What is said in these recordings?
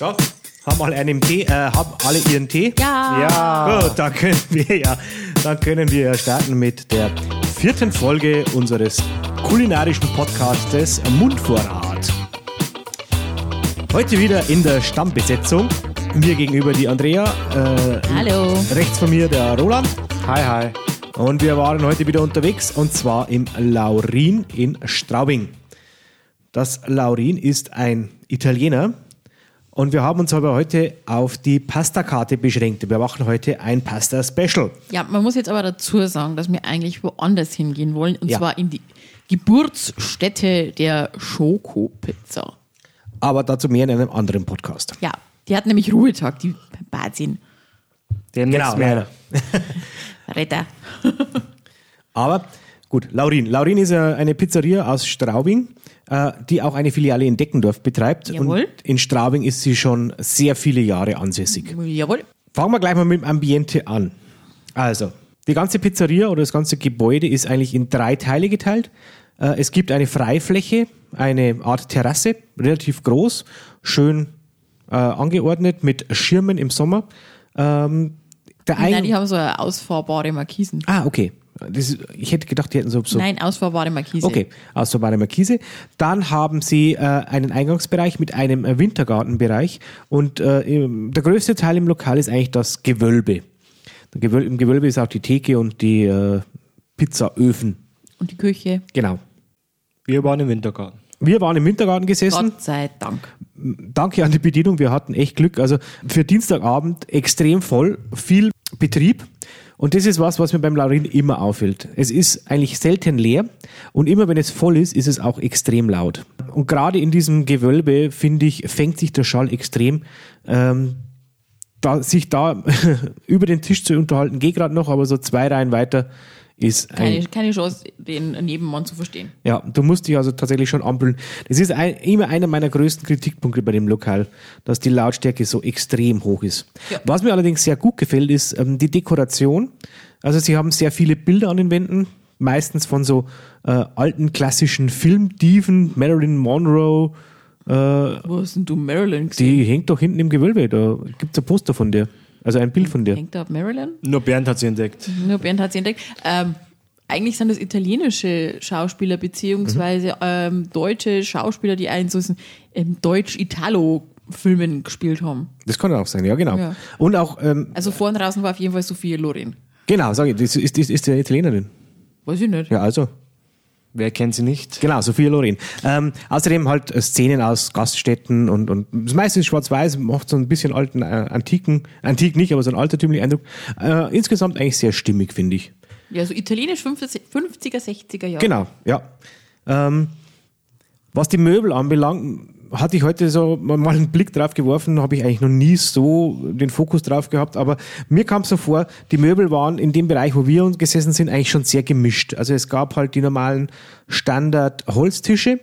So, haben alle einen Tee, äh, haben alle ihren Tee? Ja. Ja. Gut, dann können wir ja, dann können wir ja starten mit der vierten Folge unseres kulinarischen Podcastes Mundvorrat. Heute wieder in der Stammbesetzung. Mir gegenüber die Andrea, äh, Hallo. rechts von mir der Roland. Hi, hi. Und wir waren heute wieder unterwegs und zwar im Laurin in Straubing. Das Laurin ist ein Italiener und wir haben uns aber heute auf die Pastakarte beschränkt. Wir machen heute ein Pasta-Special. Ja, man muss jetzt aber dazu sagen, dass wir eigentlich woanders hingehen wollen. Und Ja. zwar in die Geburtsstätte der Schokopizza. Aber dazu mehr in einem anderen Podcast. Ja, die hat nämlich Ruhetag, die Bazin. Der Genau, mehr. Retter. Aber gut, Laurin. Laurin ist ja eine Pizzeria aus Straubing, äh, die auch eine Filiale in Deckendorf betreibt. Jawohl. Und in Straubing ist sie schon sehr viele Jahre ansässig. Jawohl. Fangen wir gleich mal mit dem Ambiente an. Also, die ganze Pizzeria oder das ganze Gebäude ist eigentlich in drei Teile geteilt. Äh, Es gibt eine Freifläche, eine Art Terrasse, relativ groß, schön äh, angeordnet mit Schirmen im Sommer. Ähm, der Nein, Ein die haben so eine ausfahrbare Markisen. ah, okay. Das ich hätte gedacht, die hätten so, so Nein, ausfahrbare Markise. Okay, der Markise. Dann haben sie äh, einen Eingangsbereich mit einem äh, Wintergartenbereich und äh, im- der größte Teil im Lokal ist eigentlich das Gewölbe. Der Gewöl Im Gewölbe ist auch die Theke und die äh, Pizzaöfen. Und die Küche. Genau. Wir waren im Wintergarten. Wir waren im Wintergarten gesessen. Gott sei Dank. Danke an die Bedienung, wir hatten echt Glück. Also für Dienstagabend extrem voll, viel Betrieb. Und das ist was, was mir beim Laurin immer auffällt. Es ist eigentlich selten leer und immer wenn es voll ist, ist es auch extrem laut. Und gerade in diesem Gewölbe, finde ich, fängt sich der Schall extrem. Ähm, da, sich da über den Tisch zu unterhalten, geht gerade noch, aber so zwei Reihen weiter ist ein, Keine, keine Chance, den Nebenmann zu verstehen. ja, du musst dich also tatsächlich schon anbrüllen. Das ist ein, immer einer meiner größten Kritikpunkte bei dem Lokal, dass die Lautstärke so extrem hoch ist. Ja. Was mir allerdings sehr gut gefällt, ist ähm, die Dekoration. Also sie haben sehr viele Bilder an den Wänden, meistens von so äh, alten klassischen Filmdiven, Marilyn Monroe, Wo hast denn du Marilyn gesehen? die hängt doch hinten im Gewölbe, da gibt's ein Poster von der, also ein Bild von der. Hängt da Marilyn? Nur Bernd hat sie entdeckt. Nur Bernd hat sie entdeckt. Ähm, eigentlich sind das italienische Schauspieler beziehungsweise Mhm. ähm, deutsche Schauspieler, die einen so ähm, Deutsch-Italo-Filmen gespielt haben. Das kann auch sein, ja genau. Ja. Und auch, ähm, Also vorn draußen war auf jeden Fall Sophie Loren. genau, sage ich, das ist, ist, ist der Italienerin. Weiß ich nicht. Ja, also. Wer kennt sie nicht? Genau, Sophia Loren. Ähm, außerdem halt äh, Szenen aus Gaststätten und, und das meiste ist schwarz-weiß, macht so ein bisschen alten, äh, antiken, antik nicht, aber so einen altertümlichen Eindruck. Äh, insgesamt eigentlich sehr stimmig, finde ich. Ja, so italienisch 50er, 50er 60er Jahre. Genau, ja. Ähm, was die Möbel anbelangt, hatte ich heute so mal einen Blick drauf geworfen, habe ich eigentlich noch nie so den Fokus drauf gehabt, aber mir kam es so vor, die Möbel waren in dem Bereich, wo wir uns gesessen sind, eigentlich schon sehr gemischt. Also es gab halt die normalen Standard-Holztische,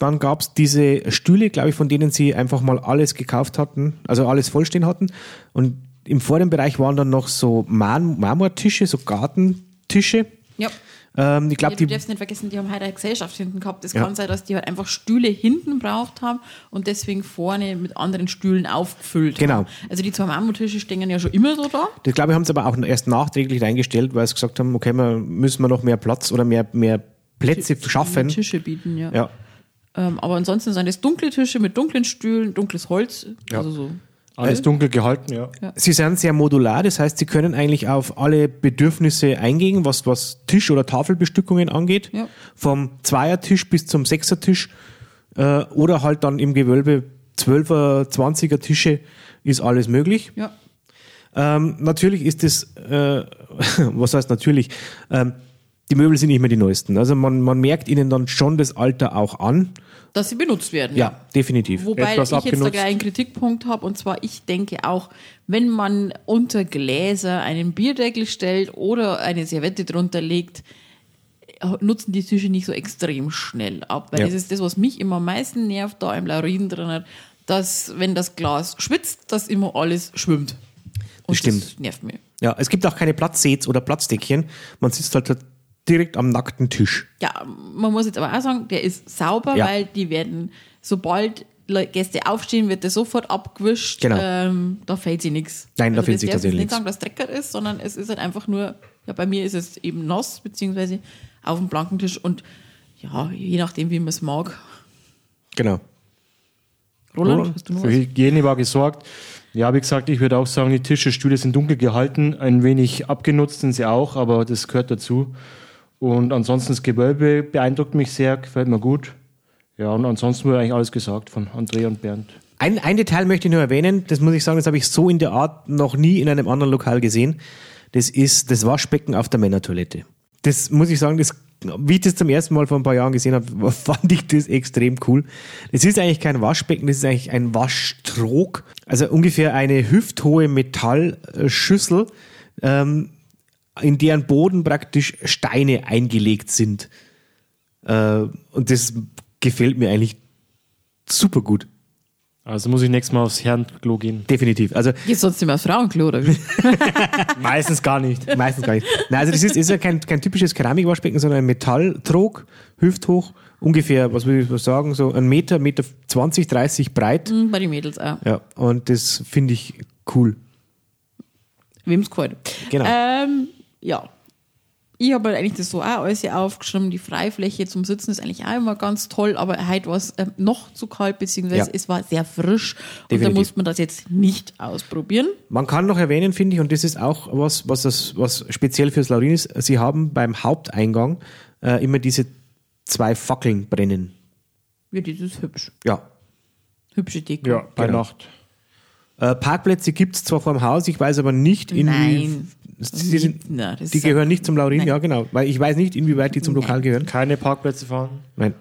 dann gab es diese Stühle, glaube ich, von denen sie einfach mal alles gekauft hatten, also alles vollstehen hatten und im vorderen Bereich waren dann noch so Marm Marmortische, so Gartentische. Ja. Ähm, ich glaube, Ja, du die darfst nicht vergessen, die haben heute eine Gesellschaft hinten gehabt. Es Ja. kann sein, dass die halt einfach Stühle hinten braucht haben und deswegen vorne mit anderen Stühlen aufgefüllt Genau. haben. Also die zwei Marmortische stehen ja schon immer so da. Das glaube ich, haben sie aber auch erst nachträglich reingestellt, weil sie gesagt haben, okay, wir müssen wir noch mehr Platz oder mehr, mehr Plätze schaffen. Tische bieten, ja. Ja. Ähm, aber ansonsten sind es dunkle Tische mit dunklen Stühlen, dunkles Holz. Also so. Alles dunkel gehalten, ja. Sie sind sehr modular, das heißt, sie können eigentlich auf alle Bedürfnisse eingehen, was, was Tisch- oder Tafelbestückungen angeht. Ja. Vom Zweiertisch bis zum Sechsertisch äh, oder halt dann im Gewölbe Zwölfer, Zwanziger Tische ist alles möglich. Ja. Ähm, natürlich ist es, äh, was heißt natürlich, ähm, die Möbel sind nicht mehr die neuesten. Also man, man merkt ihnen dann schon das Alter auch an. Dass sie benutzt werden. Ja, definitiv. Wobei Etwas ich jetzt da abgenutzt. gleich einen Kritikpunkt habe und zwar ich denke auch, wenn man unter Gläser einen Bierdeckel stellt oder eine Servette drunter legt, nutzen die Tische nicht so extrem schnell ab. Weil Ja. das ist das, was mich immer am meisten nervt, da im Laurin drin hat, dass wenn das Glas schwitzt, dass immer alles schwimmt. Und stimmt. Das nervt mich. Ja, es gibt auch keine Platzsets oder Platzdeckchen. Man sitzt halt direkt am nackten Tisch. Ja, man muss jetzt aber auch sagen, der ist sauber, Ja. weil die werden, sobald Gäste aufstehen, wird das sofort abgewischt. Genau. Ähm, da fällt sie nichts. Nein, da fällt sich tatsächlich jetzt nicht nichts. sagen, dass Drecker ist, sondern es ist halt einfach nur, ja, bei mir ist es eben nass, beziehungsweise auf dem blanken Tisch und ja, je nachdem, wie man es mag. Genau. Roland, Roland, hast du noch Für was? Hygiene war gesorgt. Ja, wie gesagt, ich würde auch sagen, die Tische, Stühle sind dunkel gehalten. Ein wenig abgenutzt sind sie auch, aber das gehört dazu. Und ansonsten das Gewölbe beeindruckt mich sehr, gefällt mir gut. Ja, und ansonsten wurde eigentlich alles gesagt von Andrea und Bernd. Ein, ein Detail möchte ich nur erwähnen, das muss ich sagen, das habe ich so in der Art noch nie in einem anderen Lokal gesehen. Das ist das Waschbecken auf der Männertoilette. Das muss ich sagen, das, wie ich das zum ersten Mal vor ein paar Jahren gesehen habe, fand ich das extrem cool. Es ist eigentlich kein Waschbecken, das ist eigentlich ein Waschtrog. Also ungefähr eine hüfthohe Metallschüssel, ähm, in deren Boden praktisch Steine eingelegt sind. Äh, und das gefällt mir eigentlich super gut. Also muss ich nächstes Mal aufs Herrenklo gehen. Definitiv. Also Geht sonst nicht mehr aufs Frauenklo, oder wie? Meistens gar nicht. meistens gar nicht. Nein, also das ist, ist ja kein, kein typisches Keramikwaschbecken, sondern ein Metalltrog, hüfthoch, ungefähr, was will ich sagen, so ein Meter, Meter 20, 30 breit. Hm, Bei den Mädels auch. Ja, und das finde ich cool. Wem's gefällt. Genau. Ähm, ja. Ich habe halt eigentlich das so auch alles hier aufgeschrieben. Die Freifläche zum Sitzen ist eigentlich auch immer ganz toll, aber heute war es ähm, noch zu kalt, beziehungsweise Ja. es war sehr frisch. Und da Definitiv. muss man das jetzt nicht ausprobieren. Man kann noch erwähnen, finde ich, und das ist auch was, was, das, was speziell fürs Laurin ist, sie haben beim Haupteingang äh, immer diese zwei Fackeln brennen. Ja, das ist hübsch. Ja. Hübsche Deko. Ja, bei Genau. Nacht. Äh, Parkplätze gibt es zwar vor dem Haus, ich weiß aber nicht, inwie Nein. die, sind, Nein, das die gehören nicht zum Laurin, Nein. ja genau, weil ich weiß nicht, inwieweit die zum Nein. Lokal gehören. Keine Parkplätze fahren. Nein.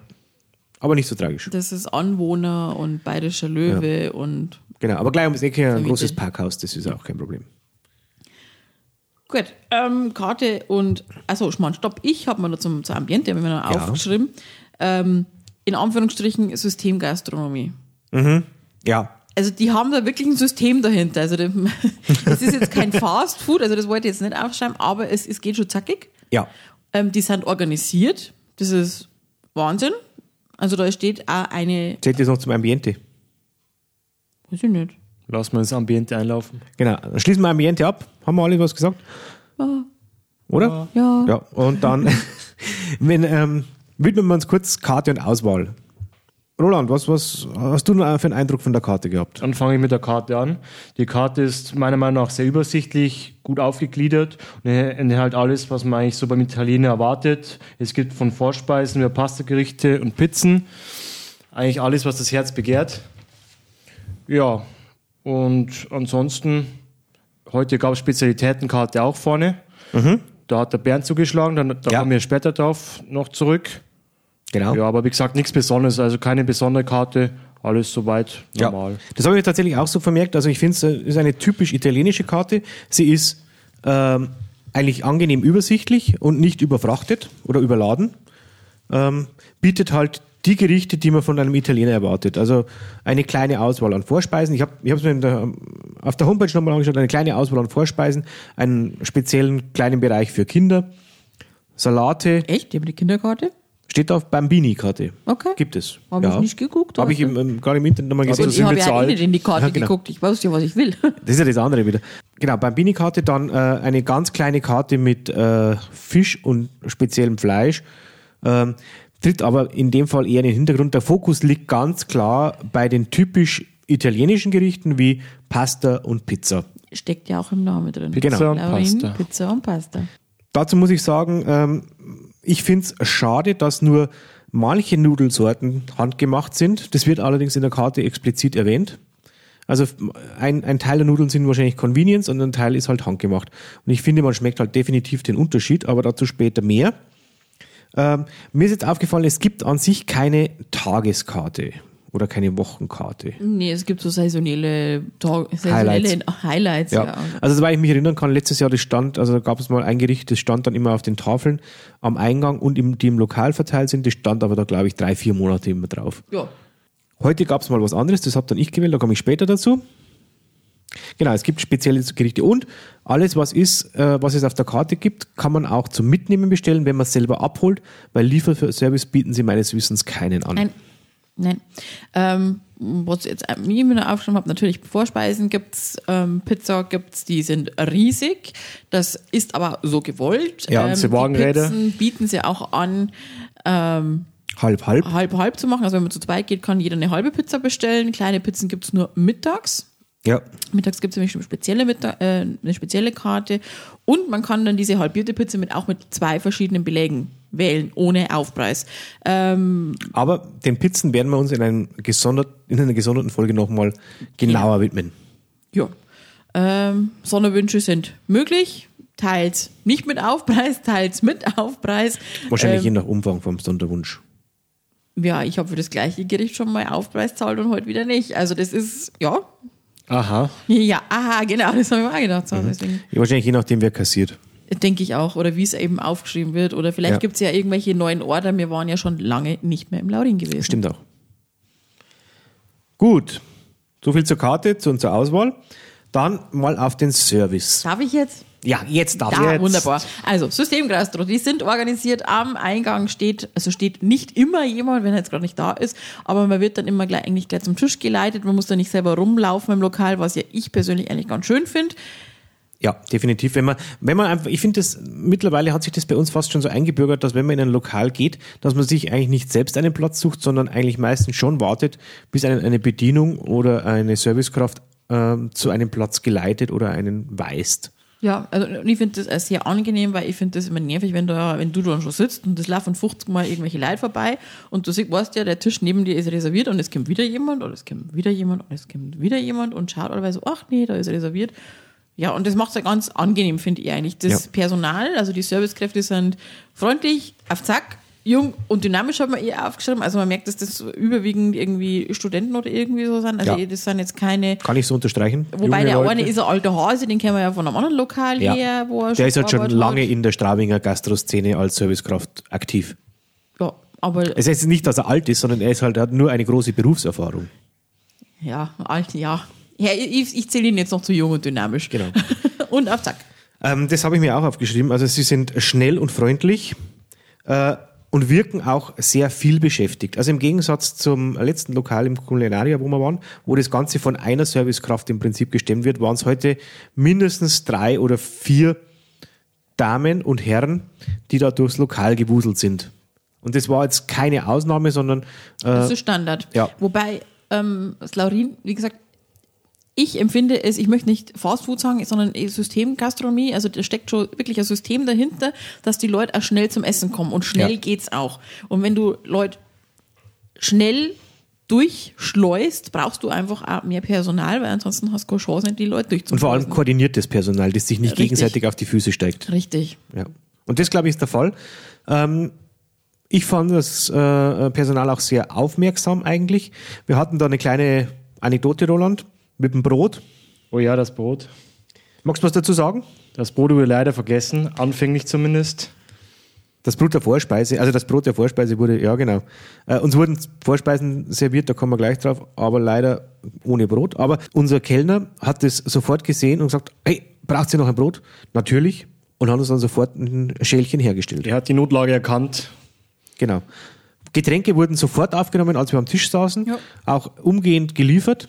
Aber nicht so tragisch. Das ist Anwohner und Bayerischer Löwe und Genau. Aber gleich ums Ecke ein Vermietet. großes Parkhaus, das ist auch kein Problem. Gut, ähm, Karte und, also Schmarrn, stopp, ich habe mir noch zum, zum Ambiente, habe ich mir noch Ja. aufgeschrieben, ähm, in Anführungsstrichen Systemgastronomie. Ja. Also die haben da wirklich ein System dahinter. Also das ist jetzt kein Fast Food, also das wollte ich jetzt nicht aufschreiben, aber es, es geht schon zackig. Ja. Ähm, die sind organisiert, das ist Wahnsinn. Also da steht auch eine, Zählt jetzt noch zum Ambiente. weiß ich nicht, Lass mal das Ambiente einlaufen. Genau. Dann schließen wir Ambiente ab. Haben wir alle was gesagt? Oder? ja, Ja. Und dann wenn, ähm, widmen wir uns kurz Karte und Auswahl. Roland, was, was hast du noch für einen Eindruck von der Karte gehabt? Dann fange ich mit der Karte an. Die Karte ist meiner Meinung nach sehr übersichtlich, gut aufgegliedert und enthält alles, was man eigentlich so beim Italiener erwartet. Es gibt von Vorspeisen über Pastagerichte und Pizzen eigentlich alles, was das Herz begehrt. Ja, und ansonsten, heute gab es Spezialitätenkarte auch vorne. Da hat der Bernd zugeschlagen, dann, da Ja. kommen wir später drauf noch zurück. Genau. Ja, aber wie gesagt, nichts Besonderes, also keine besondere Karte, alles soweit Ja, normal. das habe ich tatsächlich auch so vermerkt. Also ich finde, es ist eine typisch italienische Karte. Sie ist ähm, eigentlich angenehm übersichtlich und nicht überfrachtet oder überladen. Ähm, bietet halt die Gerichte, die man von einem Italiener erwartet. Also eine kleine Auswahl an Vorspeisen. Ich habe es mir in der, auf der Homepage nochmal angeschaut, eine kleine Auswahl an Vorspeisen, einen speziellen kleinen Bereich für Kinder, Salate, echt? Die haben die Kinderkarte? Steht auf Bambini-Karte. Okay. Gibt es. Habe ich nicht geguckt. Habe ich also. im, im, gerade im Internet nochmal gesehen. Und sind ich habe ja eh nicht in die Karte Ja, genau. geguckt. Ich weiß ja, was ich will. Das ist ja das andere wieder. Genau, Bambini-Karte dann äh, eine ganz kleine Karte mit äh, Fisch und speziellem Fleisch. Ähm, tritt aber in dem Fall eher in den Hintergrund. Der Fokus liegt ganz klar bei den typisch italienischen Gerichten wie Pasta und Pizza. Steckt ja auch im Namen drin. Genau. Pizza und Laurin, Pasta. Pizza und Pasta. Dazu muss ich sagen, ähm, ich finde es schade, dass nur manche Nudelsorten handgemacht sind. Das wird allerdings in der Karte explizit erwähnt. Also ein, ein Teil der Nudeln sind wahrscheinlich Convenience und ein Teil ist halt handgemacht. Und ich finde, man schmeckt halt definitiv den Unterschied, aber dazu später mehr. Ähm, mir ist jetzt aufgefallen, es gibt an sich keine Tageskarte oder keine Wochenkarte. Nee, es gibt so saisonelle, Tag, saisonelle Highlights. Highlights. Ja. ja. Also soweit ich mich erinnern kann, letztes Jahr das stand, also da gab es mal ein Gericht, das stand dann immer auf den Tafeln am Eingang und im, die im Lokal verteilt sind, das stand aber da glaube ich drei, vier Monate immer drauf. ja. Heute gab es mal was anderes, das habe dann ich gewählt, da komme ich später dazu. Genau, es gibt spezielle Gerichte und alles, was ist, äh, was es auf der Karte gibt, kann man auch zum Mitnehmen bestellen, wenn man es selber abholt, weil Lieferservice bieten sie meines Wissens keinen an. Nein. Nein. Ähm, was jetzt mir noch aufgeschrieben habe, natürlich Vorspeisen gibt's, ähm, Pizza gibt's, die sind riesig. Das ist aber so gewollt. Ja, und ähm, die Wagenräder. Pizzen bieten sie auch an, ähm, Halb, halb. halb halb zu machen. Also wenn man zu zweit geht, kann jeder eine halbe Pizza bestellen. Kleine Pizzen gibt's nur mittags. Ja. Mittags gibt es nämlich eine spezielle, Mittag, äh, eine spezielle Karte und man kann dann diese halbierte Pizza mit auch mit zwei verschiedenen Belägen wählen, ohne Aufpreis. Ähm, Aber den Pizzen werden wir uns in, einem gesondert, in einer gesonderten Folge nochmal genauer widmen. ja. Ähm, Sonderwünsche sind möglich, teils nicht mit Aufpreis, teils mit Aufpreis. Wahrscheinlich je Ähm, nach Umfang vom Sonderwunsch. ja, ich habe für das gleiche Gericht schon mal Aufpreis zahlt und heute wieder nicht. Also das ist, ja, Aha. ja, aha, genau, das habe ich mir auch gedacht. So, Deswegen Ja, wahrscheinlich je nachdem, wer kassiert. Denke ich auch. Oder wie es eben aufgeschrieben wird. Oder vielleicht Ja. gibt es ja irgendwelche neuen Orte. Wir waren ja schon lange nicht mehr im Laurin gewesen. Stimmt auch. Gut. So viel zur Karte und zur Auswahl. Dann mal auf den Service. Darf ich jetzt? Ja, jetzt darf Ja, jetzt. wunderbar. Also, Systemgastro, die sind organisiert. Am Eingang steht, also steht nicht immer jemand, wenn er jetzt gerade nicht da ist, aber man wird dann immer gleich, eigentlich gleich zum Tisch geleitet. Man muss da nicht selber rumlaufen im Lokal, was ja ich persönlich eigentlich ganz schön finde. Ja, definitiv. Wenn man, wenn man einfach, ich finde das, mittlerweile hat sich das bei uns fast schon so eingebürgert, dass wenn man in ein Lokal geht, dass man sich eigentlich nicht selbst einen Platz sucht, sondern eigentlich meistens schon wartet, bis einen eine Bedienung oder eine Servicekraft ähm, zu einem Platz geleitet oder einen weist. Ja, also ich finde das sehr angenehm, weil ich finde das immer nervig, wenn du, wenn du dann schon sitzt und es laufen 50 Mal irgendwelche Leute vorbei und du siehst, weißt ja, der Tisch neben dir ist reserviert und es kommt wieder jemand und es kommt wieder jemand und es kommt wieder jemand und schaut alle so, ach nee, da ist reserviert. Ja, und das macht es ja ganz angenehm, finde ich eigentlich. Das Ja. Personal, also die Servicekräfte sind freundlich, auf Zack, jung und dynamisch hat man eher aufgeschrieben. Also man merkt, dass das überwiegend irgendwie Studenten oder irgendwie so sind. Also Ja. das sind jetzt keine Kann ich so unterstreichen? Wobei der Leute. eine ist ein alter Hase, den kennen wir ja von einem anderen Lokal Ja. her, wo er Der ist halt schon lange hat. in der Straubinger Gastroszene als Servicekraft aktiv. Ja, aber Es heißt nicht, dass er alt ist, sondern er ist halt, er hat nur eine große Berufserfahrung. ja, alt, ja. Ja ich, ich zähle ihn jetzt noch zu jung und dynamisch. Genau. und auf Zack. Ähm, das habe ich mir auch aufgeschrieben. Also sie sind schnell und freundlich äh, und wirken auch sehr viel beschäftigt. Also im Gegensatz zum letzten Lokal im Culinaria, wo wir waren, wo das Ganze von einer Servicekraft im Prinzip gestemmt wird, waren es heute mindestens drei oder vier Damen und Herren, die da durchs Lokal gewuselt sind. Und das war jetzt keine Ausnahme, sondern Das äh, ist Standard. ja. Wobei, ähm, das Laurin, wie gesagt, ich empfinde es, ich möchte nicht Fastfood sagen, sondern eher Systemgastronomie. Also da steckt schon wirklich ein System dahinter, dass die Leute auch schnell zum Essen kommen. Und schnell Ja. geht's auch. Und wenn du Leute schnell durchschleust, brauchst du einfach auch mehr Personal, weil ansonsten hast du keine Chance, die Leute und durchzuschleusen. vor allem koordiniertes Personal, das sich nicht Richtig. gegenseitig auf die Füße steigt. Richtig. Ja. Und das, glaube ich, ist der Fall. Ähm, ich fand das äh, Personal auch sehr aufmerksam eigentlich. Wir hatten da eine kleine Anekdote, Roland, mit dem Brot. Oh ja, das Brot. Magst du was dazu sagen? Das Brot wurde leider vergessen, anfänglich zumindest. Das Brot der Vorspeise, also das Brot der Vorspeise wurde, ja genau. Äh, uns wurden Vorspeisen serviert, da kommen wir gleich drauf, aber leider ohne Brot. Aber unser Kellner hat das sofort gesehen und gesagt, hey, braucht ihr noch ein Brot? Natürlich. Und hat uns dann sofort ein Schälchen hergestellt. Er hat die Notlage erkannt. Genau. Getränke wurden sofort aufgenommen, als wir am Tisch saßen, Ja. auch umgehend geliefert.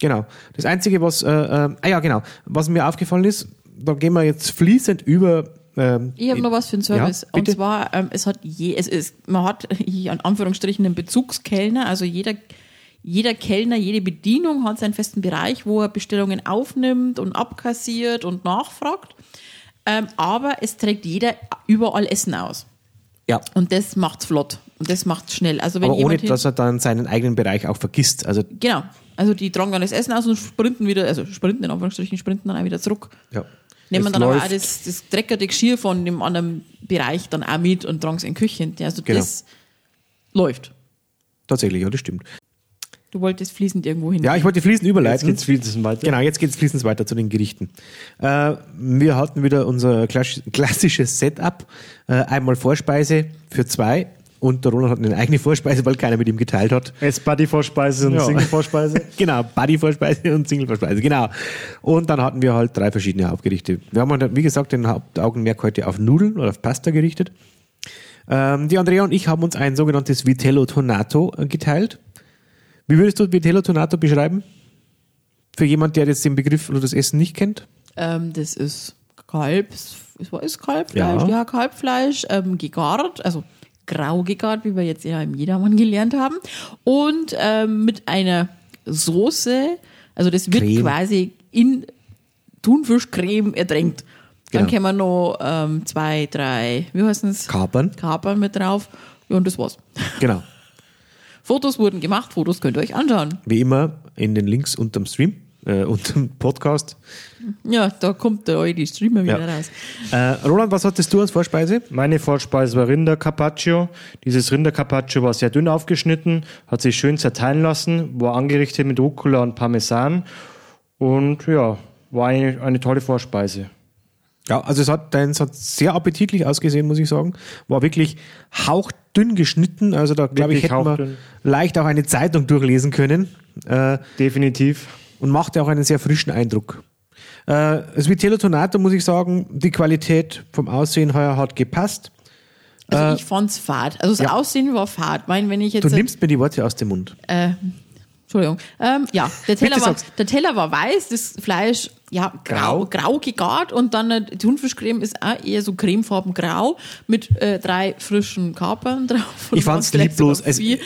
Genau. Das Einzige, was, äh, äh, ah ja, genau, was mir aufgefallen ist, da gehen wir jetzt fließend über. Ähm, Ich habe noch was für den Service. Ja, und zwar, ähm, es hat je, es ist, man hat hier in Anführungsstrichen einen Bezugskellner, also jeder, jeder Kellner, jede Bedienung hat seinen festen Bereich, wo er Bestellungen aufnimmt und abkassiert und nachfragt. Ähm, aber es trägt jeder überall Essen aus. ja, Und das macht's flott. Und das macht's schnell. Also wenn aber ohne, dass er dann seinen eigenen Bereich auch vergisst. Also, Genau. Also die tragen dann das Essen aus und sprinten wieder, also sprinten in Anführungsstrichen, sprinten dann auch wieder zurück. ja. Nehmen Es dann aber auch das, das dreckerte Geschirr von dem anderen Bereich dann auch mit und tragen es in die Küche. Also Genau. das läuft. Tatsächlich, ja, das stimmt. Du wolltest fließend irgendwo hin. Ja, ich wollte fließend Jetzt überleiten. geht's fließend weiter. Genau, jetzt geht es fließend weiter zu den Gerichten. Äh, wir hatten wieder unser klass- klassisches Setup. Äh, einmal Vorspeise für zwei und der Roland hat eine eigene Vorspeise, weil keiner mit ihm geteilt hat. Jetzt Buddy-Vorspeise und Ja. Single-Vorspeise. Genau, Buddy-Vorspeise und Single-Vorspeise, genau. Und dann hatten wir halt drei verschiedene Hauptgerichte. Wir haben, halt, wie gesagt, den Hauptaugenmerk heute auf Nudeln oder auf Pasta gerichtet. Ähm, die Andrea und ich haben uns ein sogenanntes Vitello Tonato äh, geteilt. Wie würdest du Vitello Tonato beschreiben? Für jemand, der jetzt den Begriff oder das Essen nicht kennt? Ähm, das ist Kalb, was ist Kalbfleisch? Ja. Ja, Kalbfleisch, ähm, gegart, also grau gegart, wie wir jetzt ja im Jedermann gelernt haben. Und ähm, mit einer Soße, also das wird Creme. quasi in Thunfischcreme ertränkt. Dann Genau. können wir noch ähm, zwei, drei, wie heißt es? Kapern. Kapern mit drauf. Ja, und das war's. Genau. Fotos wurden gemacht, Fotos könnt ihr euch anschauen. Wie immer in den Links unterm Stream, äh, unterm Podcast. Ja, da kommt der die Streamer wieder Ja. raus. Äh, Roland, was hattest du als Vorspeise? Meine Vorspeise war Rinder-Carpaccio. Dieses Rinder-Carpaccio war sehr dünn aufgeschnitten, hat sich schön zerteilen lassen, war angerichtet mit Rucola und Parmesan und ja, war eine, eine tolle Vorspeise. Ja, also es hat, deins hat sehr appetitlich ausgesehen, muss ich sagen. War wirklich hauchdünn geschnitten. Also da glaube ich, hätten wir leicht auch eine Zeitung durchlesen können. Äh, Definitiv. Und machte auch einen sehr frischen Eindruck. Äh, das Vitello Tonato, muss ich sagen, die Qualität vom Aussehen her hat gepasst. Also ich fand's fad. Also das Äh, ja. Aussehen war fad. Ich meine, wenn ich jetzt Du nimmst mir die Worte aus dem Mund. Entschuldigung. Ähm, ja, der Teller, war, der Teller war weiß, das Fleisch ja grau, Grau. grau gegart und dann äh, die Thunfischcreme ist auch eher so cremefarben grau mit äh, drei frischen Kapern drauf. Ich fand's lieblos. Es- äh,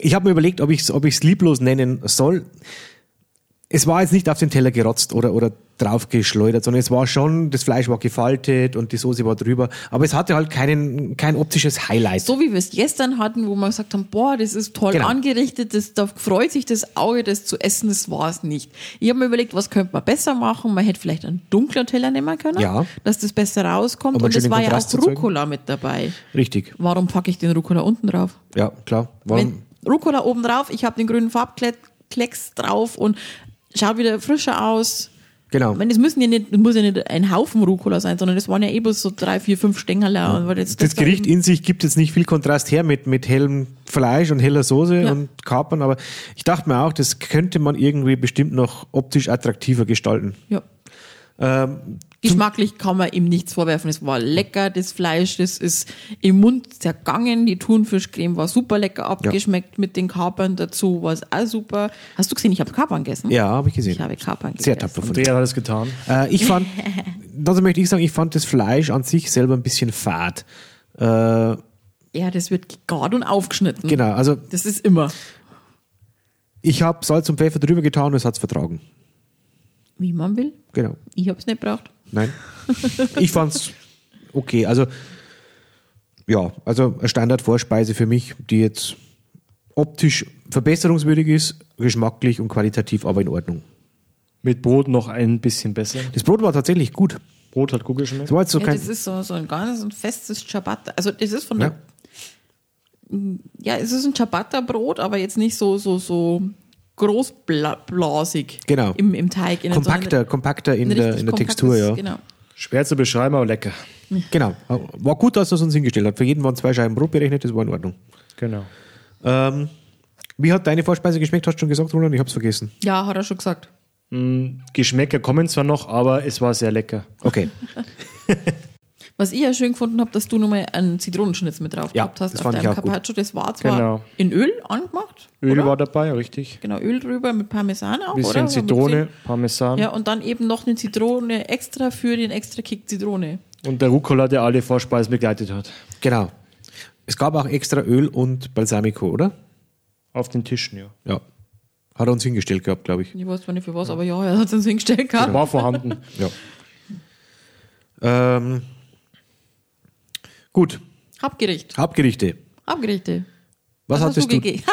Ich habe mir überlegt, ob ich es ob ich's lieblos nennen soll. Es war jetzt nicht auf den Teller gerotzt oder, oder draufgeschleudert, sondern es war schon, das Fleisch war gefaltet und die Soße war drüber. Aber es hatte halt keinen, kein optisches Highlight. so wie wir es gestern hatten, wo wir gesagt haben, boah, das ist toll Genau. angerichtet, das, da freut sich das Auge, das zu essen, das war es nicht. Ich habe mir überlegt, was könnte man besser machen? Man hätte vielleicht einen dunklen Teller nehmen können, Ja. dass das besser rauskommt. Und es war ja auch Kontrast zu erzeugen. Rucola mit dabei. Richtig. Warum packe ich den Rucola unten drauf? Ja, klar. War, Wenn Rucola oben drauf, ich habe den grünen Farbklecks drauf und schaut wieder frischer aus. genau. Ich meine, es müssen ja nicht, muss ja nicht ein Haufen Rucola sein, sondern es waren ja eh bloß so drei, vier, fünf Stängel. Und Das da Gericht in sich gibt jetzt nicht viel Kontrast her mit, mit hellem Fleisch und heller Soße Ja. und Kapern, aber ich dachte mir auch, das könnte man irgendwie bestimmt noch optisch attraktiver gestalten. Ja. Ähm, Geschmacklich kann man ihm nichts vorwerfen. Es war lecker, das Fleisch, das ist im Mund zergangen. Die Thunfischcreme war super lecker abgeschmeckt mit den Kapern dazu, war es auch super. Hast du gesehen, ich habe Kapern gegessen? ja, habe ich gesehen. Ich habe Kapern gegessen. Sehr tapfer von dir. Hat es getan. Äh, ich fand, dazu möchte ich sagen, ich fand das Fleisch an sich selber ein bisschen fad. Äh, Ja, das wird gegart und aufgeschnitten. genau, also Das ist immer. ich habe Salz und Pfeffer drüber getan und es hat's vertragen. Wie man will. Genau. Ich habe es nicht braucht. Nein. ich fand's okay. Also, ja, also eine Standardvorspeise für mich, die jetzt optisch verbesserungswürdig ist, geschmacklich und qualitativ aber in Ordnung. Mit Brot noch ein bisschen besser. Das Brot war tatsächlich gut. Brot hat gut geschmeckt. Es war jetzt so Ja, kein, das ist so, so ein ganz ein festes Ciabatta. Also das ist von Ja. der. Ja, es ist ein Ciabatta-Brot, aber jetzt nicht so, so, so großblasig Genau. im, im Teig. innen, kompakter, sondern kompakter in der, in der Textur, ja. Genau. Schwer zu beschreiben, aber lecker. Genau. War gut, dass er es uns hingestellt hat. Für jeden waren zwei Scheiben Brot berechnet, das war in Ordnung. Genau. Ähm, wie hat deine Vorspeise geschmeckt? Hast du schon gesagt, Roland? Ich hab's vergessen. Ja, hat er schon gesagt. Geschmäcker kommen zwar noch, aber es war sehr lecker. Okay. Was ich ja schön gefunden habe, dass du nochmal einen Zitronenschnitz mit drauf Ja, gehabt hast das auf deinem. Carpaccio. Das war zwar Genau. in Öl angemacht. Öl oder? war dabei, richtig. Genau, Öl drüber mit Parmesan auch, Bisschen oder? Zitrone? Parmesan. Ja, und dann eben noch eine Zitrone extra für den extra Kick Zitrone. Und der Rucola, der alle Vorspeisen begleitet hat. Genau. Es gab auch extra Öl und Balsamico, oder? Auf den Tischen, ja. Ja. Hat er uns hingestellt gehabt, glaube ich. Ich weiß zwar nicht für was, aber ja, er hat es uns hingestellt gehabt. War vorhanden. Ja. Ähm, gut. Hauptgericht. Hauptgerichte. Hauptgerichte. Was, hast hattest du? gegeben?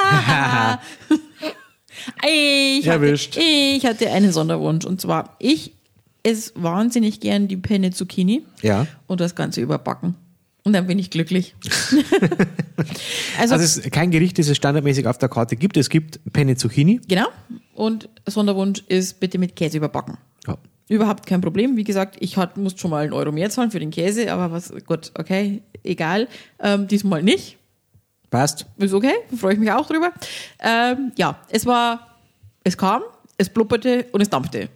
ich, hatte, Erwischt. ich hatte einen Sonderwunsch. Und zwar, ich esse wahnsinnig gern die Penne Zucchini Ja. und das Ganze überbacken. Und dann bin ich glücklich. also, Also es ist kein Gericht, das es standardmäßig auf der Karte gibt. Es gibt Penne Zucchini. genau. Und Sonderwunsch ist bitte mit Käse überbacken. Ja. Überhaupt kein Problem. Wie gesagt, ich hat, musste schon mal einen Euro mehr zahlen für den Käse, aber was, gut, okay, egal. Ähm, diesmal nicht. Passt. Ist okay, freue ich mich auch drüber. Ähm, ja, es war, es kam, es blubberte und es dampfte.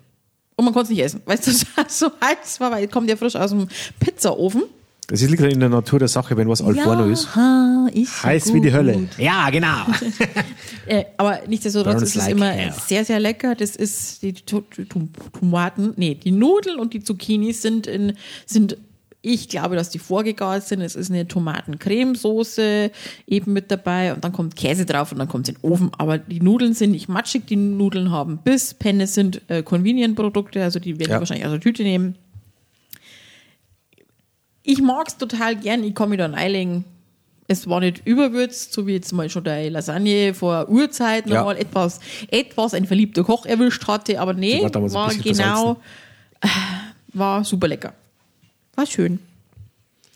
Und man konnte es nicht essen, es total so heiß war, weil es kommt ja frisch aus dem Pizzaofen. Das liegt in der Natur der Sache, wenn was Alforno ist. Ja, ist ja Heiß wie die gut. Hölle. Ja, genau. Äh, aber nichtsdestotrotz Burns ist es like immer hell. sehr, sehr lecker. Das ist die To- To- Tomaten, nee, die Nudeln und die Zucchinis sind in, sind, ich glaube, dass die vorgegart sind. Es ist eine Tomatencremesoße eben mit dabei und dann kommt Käse drauf und dann kommt es in den Ofen. Aber die Nudeln sind nicht matschig, die Nudeln haben Biss. Penne sind äh, Convenient-Produkte, also die werden Ja. wir wahrscheinlich aus der Tüte nehmen. Ich mag es total gern, ich kann mich da reinlegen. Es war nicht überwürzt, so wie jetzt mal schon der Lasagne vor Urzeiten Ja. mal etwas, etwas ein verliebter Koch erwischt hatte, aber nee, war war, genau, äh, war super lecker. War schön.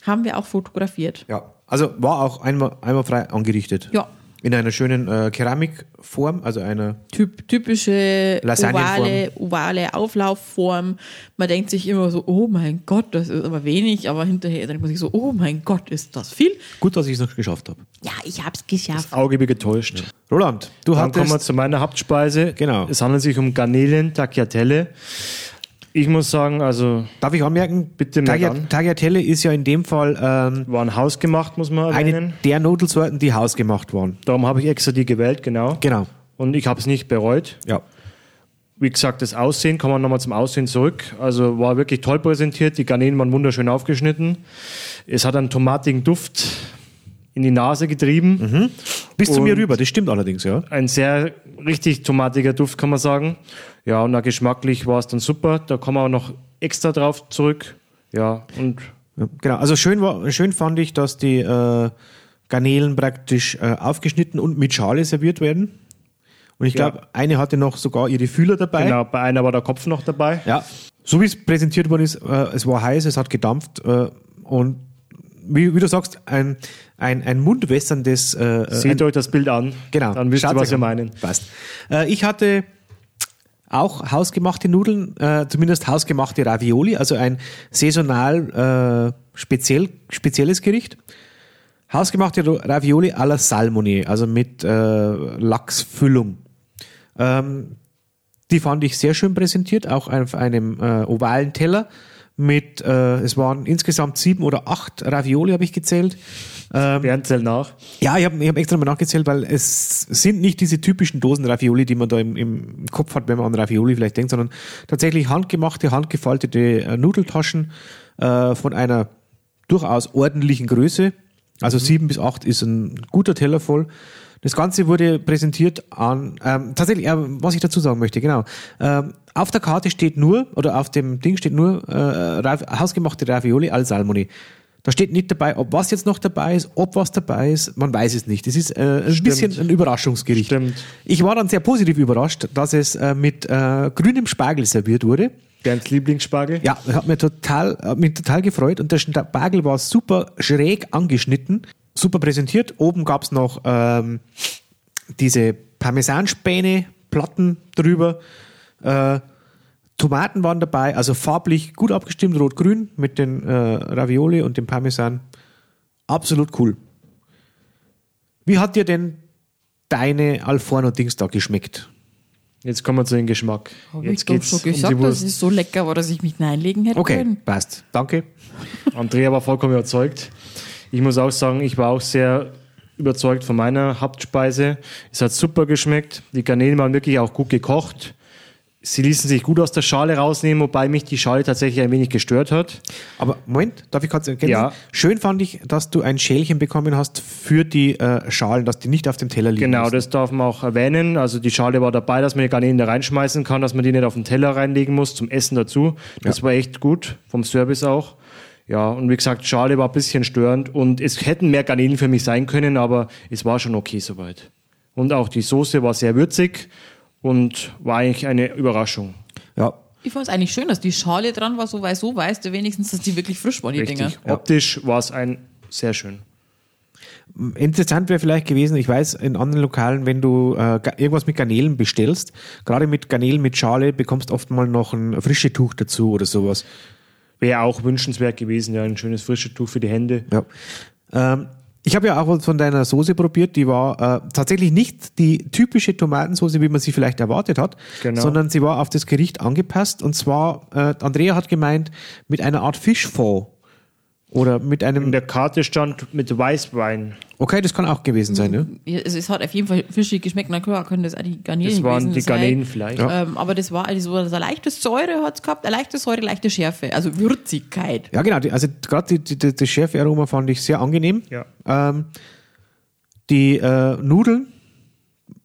Haben wir auch fotografiert. Ja, also war auch einmal, einmal frei angerichtet. Ja. In einer schönen äh, Keramikform, also einer. Typ, typische ovale, ovale Auflaufform. Man denkt sich immer so, oh mein Gott, das ist aber wenig, aber hinterher denkt man sich so, oh mein Gott, ist das viel? Gut, dass ich es noch geschafft habe. Ja, ich hab's geschafft. Auge wie getäuscht. Roland, du Dann kommen wir hattest. zu meiner Hauptspeise. Genau. Es handelt sich um Garnelen Tagliatelle. Ich muss sagen, also Darf ich anmerken? Bitte Tagliat-. Tagliatelle ist ja in dem Fall ähm, waren hausgemacht, muss man eine erwähnen. der Nudelsorten, die hausgemacht waren. Darum habe ich extra die gewählt, genau. Genau. Und ich habe es nicht bereut. Ja. Wie gesagt, das Aussehen, kommen wir nochmal zum Aussehen zurück. Also war wirklich toll präsentiert. Die Garnelen waren wunderschön aufgeschnitten. Es hat einen tomatigen Duft in die Nase getrieben. Bis zu mir rüber, das stimmt allerdings, ja. Ein sehr richtig tomatiger Duft, kann man sagen. Ja, und auch geschmacklich war es dann super. Da kommen wir auch noch extra drauf zurück. Ja, und Ja, Genau, also schön, war, schön fand ich, dass die äh, Garnelen praktisch äh, aufgeschnitten und mit Schale serviert werden. Und ich Ja. glaube, eine hatte noch sogar ihre Fühler dabei. genau, bei einer war der Kopf noch dabei. Ja, so wie es präsentiert worden ist, äh, es war heiß, es hat gedampft äh, und wie, wie du sagst, ein, ein, ein mundwässerndes. Äh, äh, Seht euch das Bild an. Genau. Dann wisst ihr, was wir meinen. Passt. Äh, ich hatte auch hausgemachte Nudeln, äh, zumindest hausgemachte Ravioli, also ein saisonal äh, speziell, spezielles Gericht. Hausgemachte Ravioli alla Salmone, also mit äh, Lachsfüllung. Ähm, die fand ich sehr schön präsentiert, auch auf einem ovalen Teller mit, äh, es waren insgesamt sieben oder acht Ravioli, habe ich gezählt. Bernd zählt nach. Ja, ich habe ich hab extra mal nachgezählt, weil es sind nicht diese typischen Dosen Ravioli, die man da im, im Kopf hat, wenn man an Ravioli vielleicht denkt, sondern tatsächlich handgemachte, handgefaltete äh, Nudeltaschen äh, von einer durchaus ordentlichen Größe. Also sieben bis acht ist ein guter Teller voll. Das Ganze wurde präsentiert an, ähm, tatsächlich, äh, was ich dazu sagen möchte, genau. Ähm, auf der Karte steht nur, oder auf dem Ding steht nur, äh, hausgemachte Ravioli al Salmoni. Da steht nicht dabei, ob was jetzt noch dabei ist, ob was dabei ist, man weiß es nicht. Es ist äh, ein bisschen ein Überraschungsgericht. Stimmt. Ich war dann sehr positiv überrascht, dass es äh, mit äh, grünem Spargel serviert wurde. Bernds Lieblingsspargel. Ja, hat mir total, hat mich total gefreut und der Spargel war super schräg angeschnitten, super präsentiert. Oben gab's noch ähm, diese Parmesanspäne, Platten drüber. Äh, Tomaten waren dabei, also farblich gut abgestimmt, rot-grün mit den äh, Ravioli und dem Parmesan. Absolut cool. Wie hat dir denn deine Alforno-Dings da geschmeckt? Jetzt kommen wir zu dem Geschmack. Hab Jetzt ich doch geht's schon um die gesagt, dass Wurst. es so lecker war, dass ich mich reinlegen hätte Okay, können. passt. Danke. Andrea war vollkommen überzeugt. Ich muss auch sagen, ich war auch sehr überzeugt von meiner Hauptspeise. Es hat super geschmeckt. Die Garnelen waren wirklich auch gut gekocht. Sie ließen sich gut aus der Schale rausnehmen, wobei mich die Schale tatsächlich ein wenig gestört hat. Aber Moment, darf ich kurz ergänzen? Ja. Schön fand ich, dass du ein Schälchen bekommen hast für die äh, Schalen, dass die nicht auf dem Teller liegen. Genau, müssen. das darf man auch erwähnen. Also die Schale war dabei, dass man die Garnelen da reinschmeißen kann, dass man die nicht auf den Teller reinlegen muss zum Essen dazu. Das war echt gut, vom Service auch. Ja, und wie gesagt, Schale war ein bisschen störend und es hätten mehr Garnelen für mich sein können, aber es war schon okay soweit. Und auch die Soße war sehr würzig und war eigentlich eine Überraschung. Ja, Ich fand es eigentlich schön, dass die Schale dran war, so weil so weißt du wenigstens, dass die wirklich frisch waren, die Richtig. Dinger. Optisch war es ein sehr schön. Interessant wäre vielleicht gewesen, ich weiß, in anderen Lokalen, wenn du äh, irgendwas mit Garnelen bestellst, gerade mit Garnelen mit Schale, bekommst oft mal noch ein frische Tuch dazu oder sowas. Wäre auch wünschenswert gewesen, ja, ein schönes frisches Tuch für die Hände. Ja. Ähm, ich habe ja auch was von deiner Soße probiert, die war äh, tatsächlich nicht die typische Tomatensoße, wie man sie vielleicht erwartet hat, Genau. sondern sie war auf das Gericht angepasst und zwar, äh, Andrea hat gemeint, mit einer Art Fischfond. Oder mit In einem. der Karte stand mit Weißwein. Okay, das kann auch gewesen sein, ne? Ja, Es, es hat auf jeden Fall fischig geschmeckt. Na klar, können das auch die Garnelen Das waren die sein. Garnelen vielleicht. Ja. Ähm, aber das war also so eine leichte Säure hat es gehabt, eine leichte Säure, leichte Schärfe, also Würzigkeit. Ja, genau. Also gerade die, die, das Schärfearoma fand ich sehr angenehm. Ja. Ähm, die äh, Nudeln,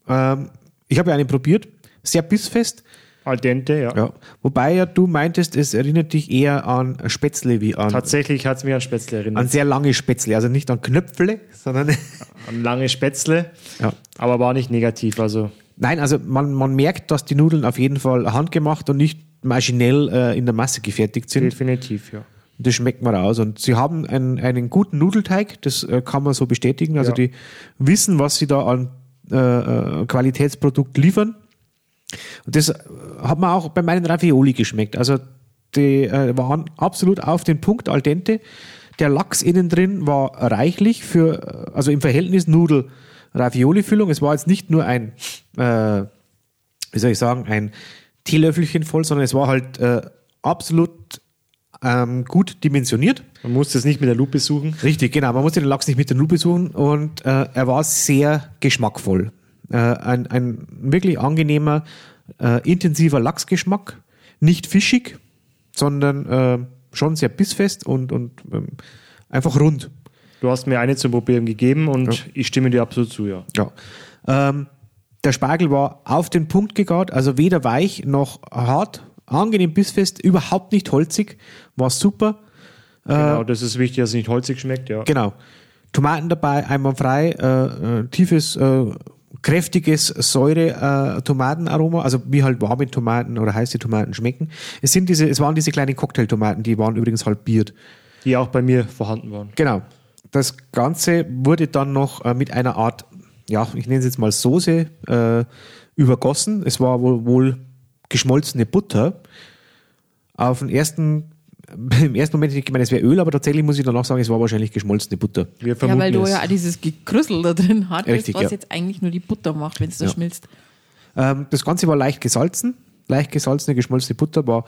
ähm, ich habe ja eine probiert, sehr bissfest. Al dente, ja. Ja. Wobei ja du meintest, es erinnert dich eher an Spätzle wie an, Tatsächlich hat es mich an Spätzle erinnert. an sehr lange Spätzle. Also nicht an Knöpfle, sondern. An lange Spätzle, ja. aber war nicht negativ. Also Nein, also man, man merkt, dass die Nudeln auf jeden Fall handgemacht und nicht maschinell äh, in der Masse gefertigt sind. definitiv, ja. Das schmeckt man raus. Und sie haben einen, einen guten Nudelteig, das äh, kann man so bestätigen. Also Ja. die wissen, was sie da an äh, äh, Qualitätsprodukt liefern. Und das äh, hat man auch bei meinen Ravioli geschmeckt. Also die äh, waren absolut auf den Punkt al dente. Der Lachs innen drin war reichlich für, äh, also im Verhältnis Nudel Ravioli-Füllung. Es war jetzt nicht nur ein, äh, wie soll ich sagen, ein Teelöffelchen voll, sondern es war halt äh, absolut ähm, gut dimensioniert. Man muss das nicht mit der Lupe suchen. Richtig, genau. Man muss den Lachs nicht mit der Lupe suchen und äh, er war sehr geschmackvoll. Äh, ein, ein wirklich angenehmer, äh, intensiver Lachsgeschmack. Nicht fischig, sondern äh, schon sehr bissfest und, und ähm, einfach rund. Du hast mir eine zum Probieren gegeben und ich stimme dir absolut zu, ja. Ja. Ähm, der Spargel war auf den Punkt gegart, also weder weich noch hart, angenehm bissfest, überhaupt nicht holzig, war super. Genau, das ist wichtig, dass es nicht holzig schmeckt, ja. Genau. Tomaten dabei, einwandfrei, äh, äh, tiefes, äh, kräftiges Säure-Tomatenaroma, also wie halt warme Tomaten oder heiße Tomaten schmecken. Es sind diese, es waren diese kleinen Cocktailtomaten, die waren übrigens halbiert. Die auch bei mir vorhanden waren. Genau. Das Ganze wurde dann noch äh, mit einer Art, ja, ich nenne es jetzt mal Soße, äh, übergossen. Es war wohl, wohl geschmolzene Butter. Auf den ersten, im ersten Moment hätte ich gemeint, es wäre Öl, aber tatsächlich muss ich danach sagen, es war wahrscheinlich geschmolzene Butter. Wir Ja, weil du es. ja auch dieses Gekrüssel da drin hattest, Richtig, was ja. jetzt eigentlich nur die Butter macht, wenn es da Ja. schmilzt. Ähm, das Ganze war leicht gesalzen. Leicht gesalzene, geschmolzene Butter war,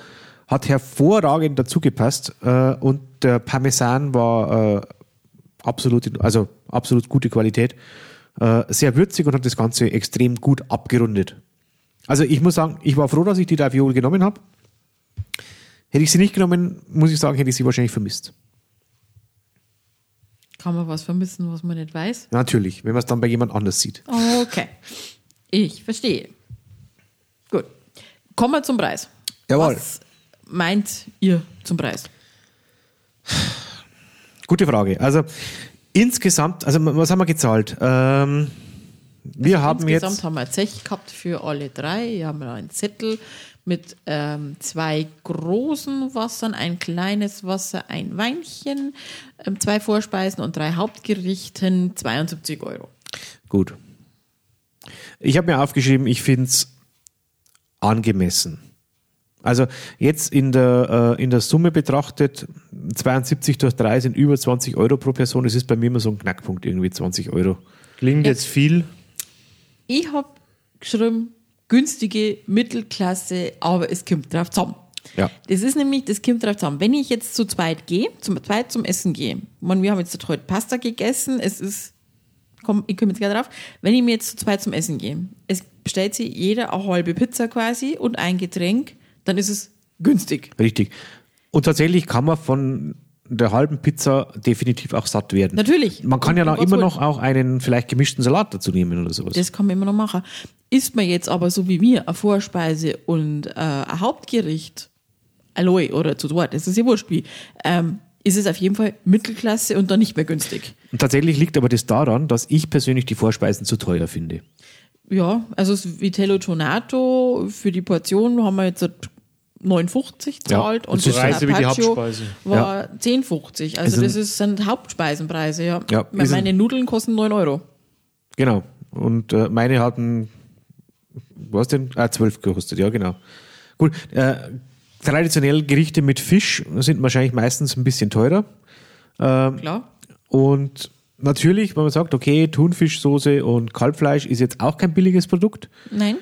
hat hervorragend dazu gepasst. Äh, und der Parmesan war äh, absolut, also absolut gute Qualität. Äh, sehr würzig und hat das Ganze extrem gut abgerundet. Also ich muss sagen, ich war froh, dass ich die Ravioli genommen habe. Hätte ich sie nicht genommen, muss ich sagen, hätte ich sie wahrscheinlich vermisst. Kann man was vermissen, was man nicht weiß? Natürlich, wenn man es dann bei jemand anders sieht. Okay. Ich verstehe. Gut. Kommen wir zum Preis. Jawohl. Was meint ihr zum Preis? Gute Frage. Also insgesamt, also was haben wir gezahlt? Ähm, wir haben Insgesamt jetzt haben wir ein Zech gehabt für alle drei. Hier haben wir einen Zettel mit ähm, zwei großen Wassern, ein kleines Wasser, ein Weinchen, ähm, zwei Vorspeisen und drei Hauptgerichten, 72 Euro. Gut. Ich habe mir aufgeschrieben, ich finde es angemessen. Also jetzt in der, äh, in der Summe betrachtet, 72 durch 3 sind über 20 Euro pro Person. Das ist bei mir immer so ein Knackpunkt, irgendwie 20 Euro. Klingt jetzt viel. Ich habe geschrieben, günstige Mittelklasse, aber es kommt drauf zusammen. Ja. Das ist nämlich, das kommt drauf zusammen. Wenn ich jetzt zu zweit gehe, zum zweit zum Essen gehe, man, wir haben jetzt heute Pasta gegessen, es ist, komm, ich komme jetzt gleich drauf, wenn ich mir jetzt zu zweit zum Essen gehe, es bestellt sich jeder eine halbe Pizza quasi und ein Getränk, dann ist es günstig. Richtig. Und tatsächlich kann man von der halben Pizza definitiv auch satt werden. Natürlich. Man kann ja Und noch was immer noch auch einen vielleicht gemischten Salat dazu nehmen oder sowas. Das kann man immer noch machen. Isst man jetzt aber so wie mir eine Vorspeise und äh, ein Hauptgericht, Aloe oder zu dort, das ist ja wurscht wie, ähm, ist es auf jeden Fall Mittelklasse und dann nicht mehr günstig. Und tatsächlich liegt aber das daran, dass ich persönlich die Vorspeisen zu teuer finde. Ja, also das Vitello Tonato für die Portion haben wir jetzt 59 Ja, zahlt und und so das Preise wie die Hauptspeise. war 10,50. Also Also- das ist, sind Hauptspeisenpreise, ja. Ja, meine Nudeln kosten 9 Euro. Genau. Und äh, meine hatten, was denn? Ah, 12 gekostet, ja, genau. Gut, äh, traditionell Gerichte mit Fisch sind wahrscheinlich meistens ein bisschen teurer. Klar. Und natürlich, wenn man sagt, okay, Thunfischsoße und Kalbfleisch ist jetzt auch kein billiges Produkt. Nein?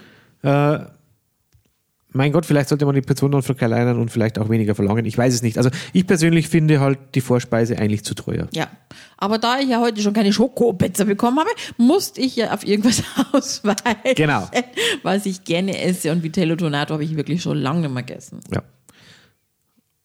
Mein Gott, vielleicht sollte man die Portion dann verkleinern und vielleicht auch weniger verlangen. Ich weiß es nicht. Also ich persönlich finde halt die Vorspeise eigentlich zu teuer. Ja. Aber da ich ja heute schon keine Schokopizza bekommen habe, musste ich ja auf irgendwas ausweichen. Genau. Was ich gerne esse. Und Vitello Tonato habe ich wirklich schon lange nicht mehr gegessen. Ja.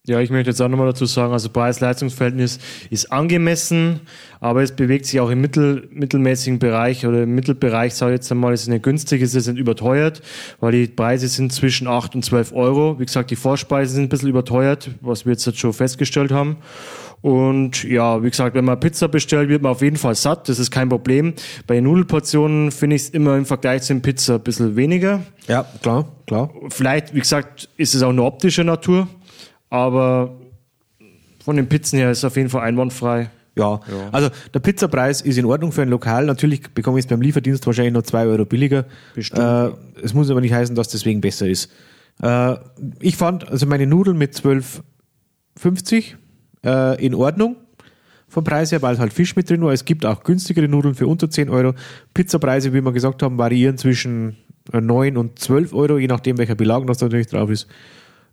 Ja, ich möchte jetzt auch nochmal dazu sagen, also Preis-Leistungs-Verhältnis ist angemessen, aber es bewegt sich auch im mittel, mittelmäßigen Bereich oder im Mittelbereich, sage ich jetzt einmal, es ist nicht günstig, es ist nicht überteuert, weil die Preise sind zwischen 8 und 12 Euro. Wie gesagt, die Vorspeisen sind ein bisschen überteuert, was wir jetzt schon festgestellt haben. Und ja, wie gesagt, wenn man Pizza bestellt, wird man auf jeden Fall satt, das ist kein Problem. Bei den Nudelportionen finde ich es immer im Vergleich zu den Pizza ein bisschen weniger. Ja, klar, klar. Vielleicht, wie gesagt, ist es auch nur optische Natur, aber von den Pizzen her ist es auf jeden Fall einwandfrei. Ja. also der Pizzapreis ist in Ordnung für ein Lokal. Natürlich bekomme ich es beim Lieferdienst wahrscheinlich noch zwei Euro billiger. Bestimmt. Äh, es muss aber nicht heißen, dass deswegen besser ist. Äh, ich fand also meine Nudeln mit 12,50 äh, in Ordnung vom Preis her, weil halt Fisch mit drin war. Es gibt auch günstigere Nudeln für unter 10 Euro. Pizzapreise, wie wir gesagt haben, variieren zwischen äh, 9 und 12 Euro, je nachdem, welcher Belag noch natürlich drauf ist.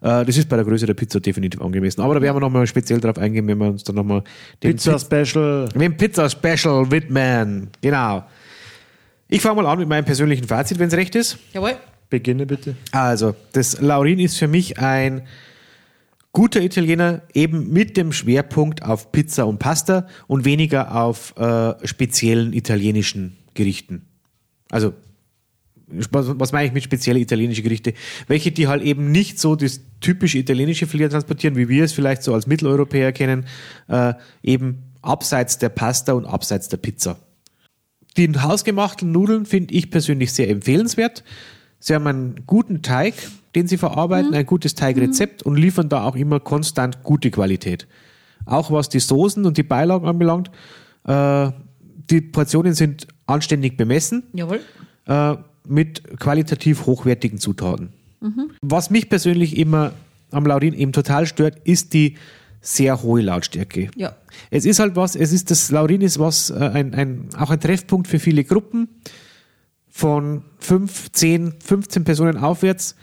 Äh, Das ist bei der Größe der Pizza definitiv angemessen. Aber da werden wir nochmal speziell drauf eingehen, wenn wir uns dann nochmal den Pizza Special. dem Pizza Special widmen. Genau. Ich fange mal an mit meinem persönlichen Fazit, wenn es recht ist. Jawohl. Beginne bitte. Also, das Laurin ist für mich ein guter Italiener, eben mit dem Schwerpunkt auf Pizza und Pasta und weniger auf äh, speziellen italienischen Gerichten. Also, was, meine ich mit spezielle italienische Gerichte? Welche, die halt eben nicht so das typische italienische Filet transportieren, wie wir es vielleicht so als Mitteleuropäer kennen, äh, eben abseits der Pasta und abseits der Pizza. Die hausgemachten Nudeln finde ich persönlich sehr empfehlenswert. Sie haben einen guten Teig, den sie verarbeiten, ein gutes Teigrezept und liefern da auch immer konstant gute Qualität. Auch was die Soßen und die Beilagen anbelangt. Äh, die Portionen sind anständig bemessen Jawohl. äh, mit qualitativ hochwertigen Zutaten. Was mich persönlich immer am Laurin eben total stört, ist die sehr hohe Lautstärke. Ja. Es ist halt was, es ist das Laurin ist was, äh, ein, ein, auch ein Treffpunkt für viele Gruppen von 5, 10, 15 Personen aufwärts.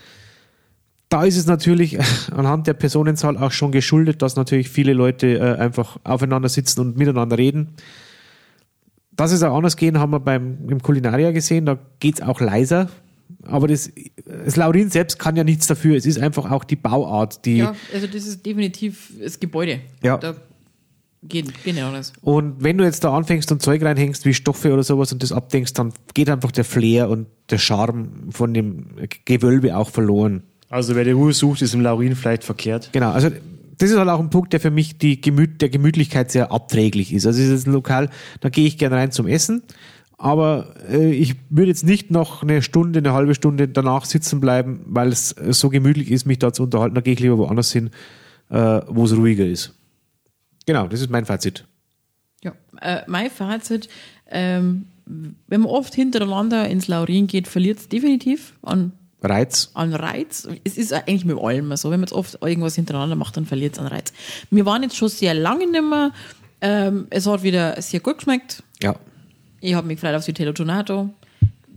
Da ist es natürlich anhand der Personenzahl auch schon geschuldet, dass natürlich viele Leute äh, einfach aufeinander sitzen und miteinander reden. Dass es auch anders gehen, haben wir beim im Kulinaria gesehen, da geht es auch leiser. Aber das, das Laurin selbst kann ja nichts dafür. Es ist einfach auch die Bauart, die. Ja, also das ist definitiv das Gebäude. Ja. Da geht, geht nicht anders. Und wenn du jetzt da anfängst und Zeug reinhängst wie Stoffe oder sowas und das abdenkst, dann geht einfach der Flair und der Charme von dem Gewölbe auch verloren. Also wer die Ruhe sucht, ist im Laurin vielleicht verkehrt. Genau, also das ist halt auch ein Punkt, der für mich die Gemüt der Gemütlichkeit sehr abträglich ist. Also es ist ein Lokal, da gehe ich gerne rein zum Essen, aber äh, ich würde jetzt nicht noch eine Stunde, eine halbe Stunde danach sitzen bleiben, weil es äh, so gemütlich ist, mich da zu unterhalten. Da gehe ich lieber woanders hin, äh, wo es ruhiger ist. Genau, das ist mein Fazit. Ja, äh, mein Fazit, ähm, wenn man oft hintereinander ins Laurin geht, verliert es definitiv an, Reiz. an Reiz. Es ist eigentlich mit allem so. Wenn man jetzt oft irgendwas hintereinander macht, dann verliert es an Reiz. Wir waren jetzt schon sehr lange nicht mehr. Ähm, es hat wieder sehr gut geschmeckt. Ja. Ich habe mich gefreut aufs Vitello Tonato.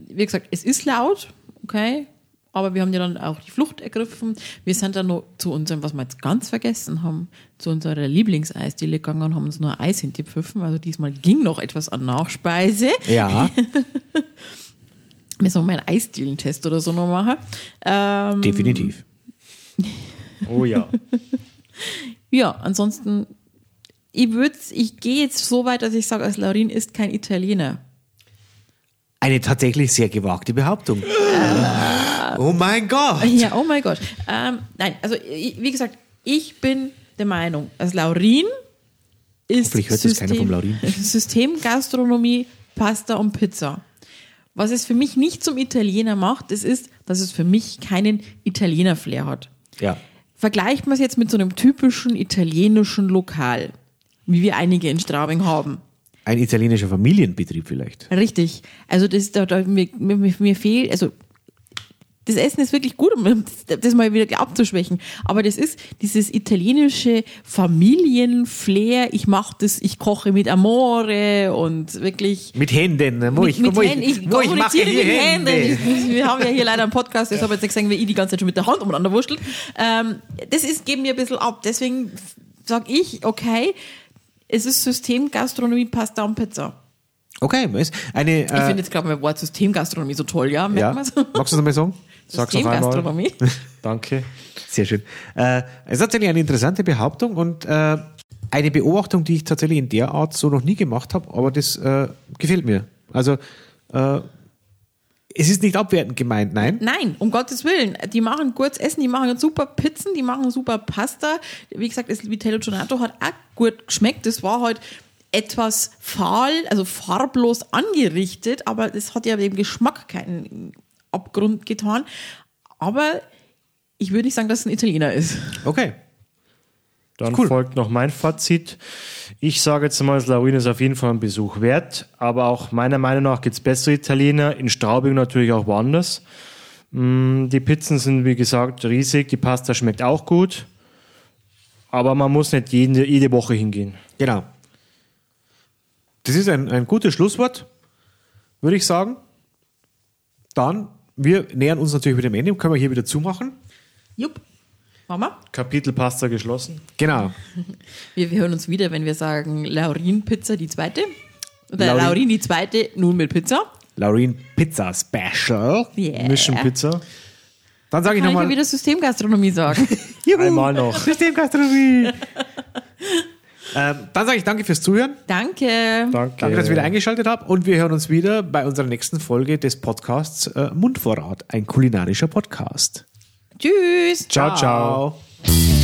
Wie gesagt, es ist laut, okay, aber wir haben ja dann auch die Flucht ergriffen. Wir sind dann noch zu unserem, was wir jetzt ganz vergessen haben, zu unserer Lieblingseisdiele gegangen und haben uns nur Eis hingepfiffen. Also diesmal ging noch etwas an Nachspeise. Ja, Wir sollen mal einen Eisdielentest oder so noch machen. Ähm, definitiv. Oh ja. ja, ansonsten, ich würde, ich gehe jetzt so weit, dass ich sage, als Laurin ist kein Italiener. Eine tatsächlich sehr gewagte Behauptung. Oh mein Gott. Ja, oh mein Gott. Ähm, nein, also ich, wie gesagt, ich bin der Meinung, als Laurin ist Hoffentlich hört das keiner vom Laurin. Systemgastronomie, Pasta und Pizza. Was es für mich nicht zum Italiener macht, das ist, dass es für mich keinen Italiener-Flair hat. Ja. Vergleicht man es jetzt mit so einem typischen italienischen Lokal, wie wir einige in Straubing haben. Ein italienischer Familienbetrieb vielleicht. Richtig. Also das da, da mir, mir, mir fehlt, also das Essen ist wirklich gut, um das, mal wieder abzuschwächen. Aber das ist dieses italienische Familienflair. Ich mache das, ich koche mit Amore und wirklich. Mit Händen. ne? Wo ich, mit wo Händen. ich, Ich wo ich mache mit Händen. Hände. Ich, wir haben ja hier leider einen Podcast, deshalb jetzt nicht gesagt, wie ich die ganze Zeit schon mit der Hand umeinander wurschtelt. Ähm, das ist, geben mir ein bisschen ab. Deswegen sage ich, okay, es ist Systemgastronomie, Pasta und Pizza. Okay, ist eine. Ich Äh, finde jetzt gerade mein Wort Systemgastronomie so toll, ja? Merkt ja. Magst du das nochmal sagen? Sag's noch einmal. Systemgastronomie. Danke. Sehr schön. Äh, es ist tatsächlich eine interessante Behauptung und äh, eine Beobachtung, die ich tatsächlich in der Art so noch nie gemacht habe, aber das äh, gefällt mir. Also äh, es ist nicht abwertend gemeint, nein. Nein, um Gottes Willen. Die machen gutes Essen, die machen super Pizzen, die machen super Pasta. Wie gesagt, das Vitello Gionato hat auch gut geschmeckt. Das war halt etwas fahl, also farblos angerichtet, aber das hat ja dem Geschmack keinen Abgrund getan. Aber ich würde nicht sagen, dass es ein Italiener ist. Okay. Dann Cool. folgt noch mein Fazit. Ich sage jetzt mal, das Laurin ist auf jeden Fall ein Besuch wert, aber auch meiner Meinung nach gibt es bessere Italiener, in Straubing natürlich auch woanders. Mm, Die Pizzen sind, wie gesagt, riesig, die Pasta schmeckt auch gut, aber man muss nicht jede, jede Woche hingehen. Genau. Das ist ein, ein gutes Schlusswort, würde ich sagen. Dann, wir nähern uns natürlich wieder dem Ende, können wir hier wieder zumachen. Jupp. Mama, Kapitel Pasta geschlossen. Genau. wir, wir hören uns wieder, wenn wir sagen Laurin Pizza die zweite. Oder Laurin- Laurin, die zweite, nun mit Pizza. Laurin Pizza Special. Yeah. Mission Pizza. Dann sage ich Kann ich ja nochmal. wieder Systemgastronomie sagen. Einmal noch. Systemgastronomie. Ähm, dann sage ich danke fürs Zuhören. Danke. Danke. Danke, dass ihr wieder eingeschaltet habt. Und wir hören uns wieder bei unserer nächsten Folge des Podcasts äh, Mundvorrat, ein kulinarischer Podcast. Tschüss. Ciao, ciao. ciao.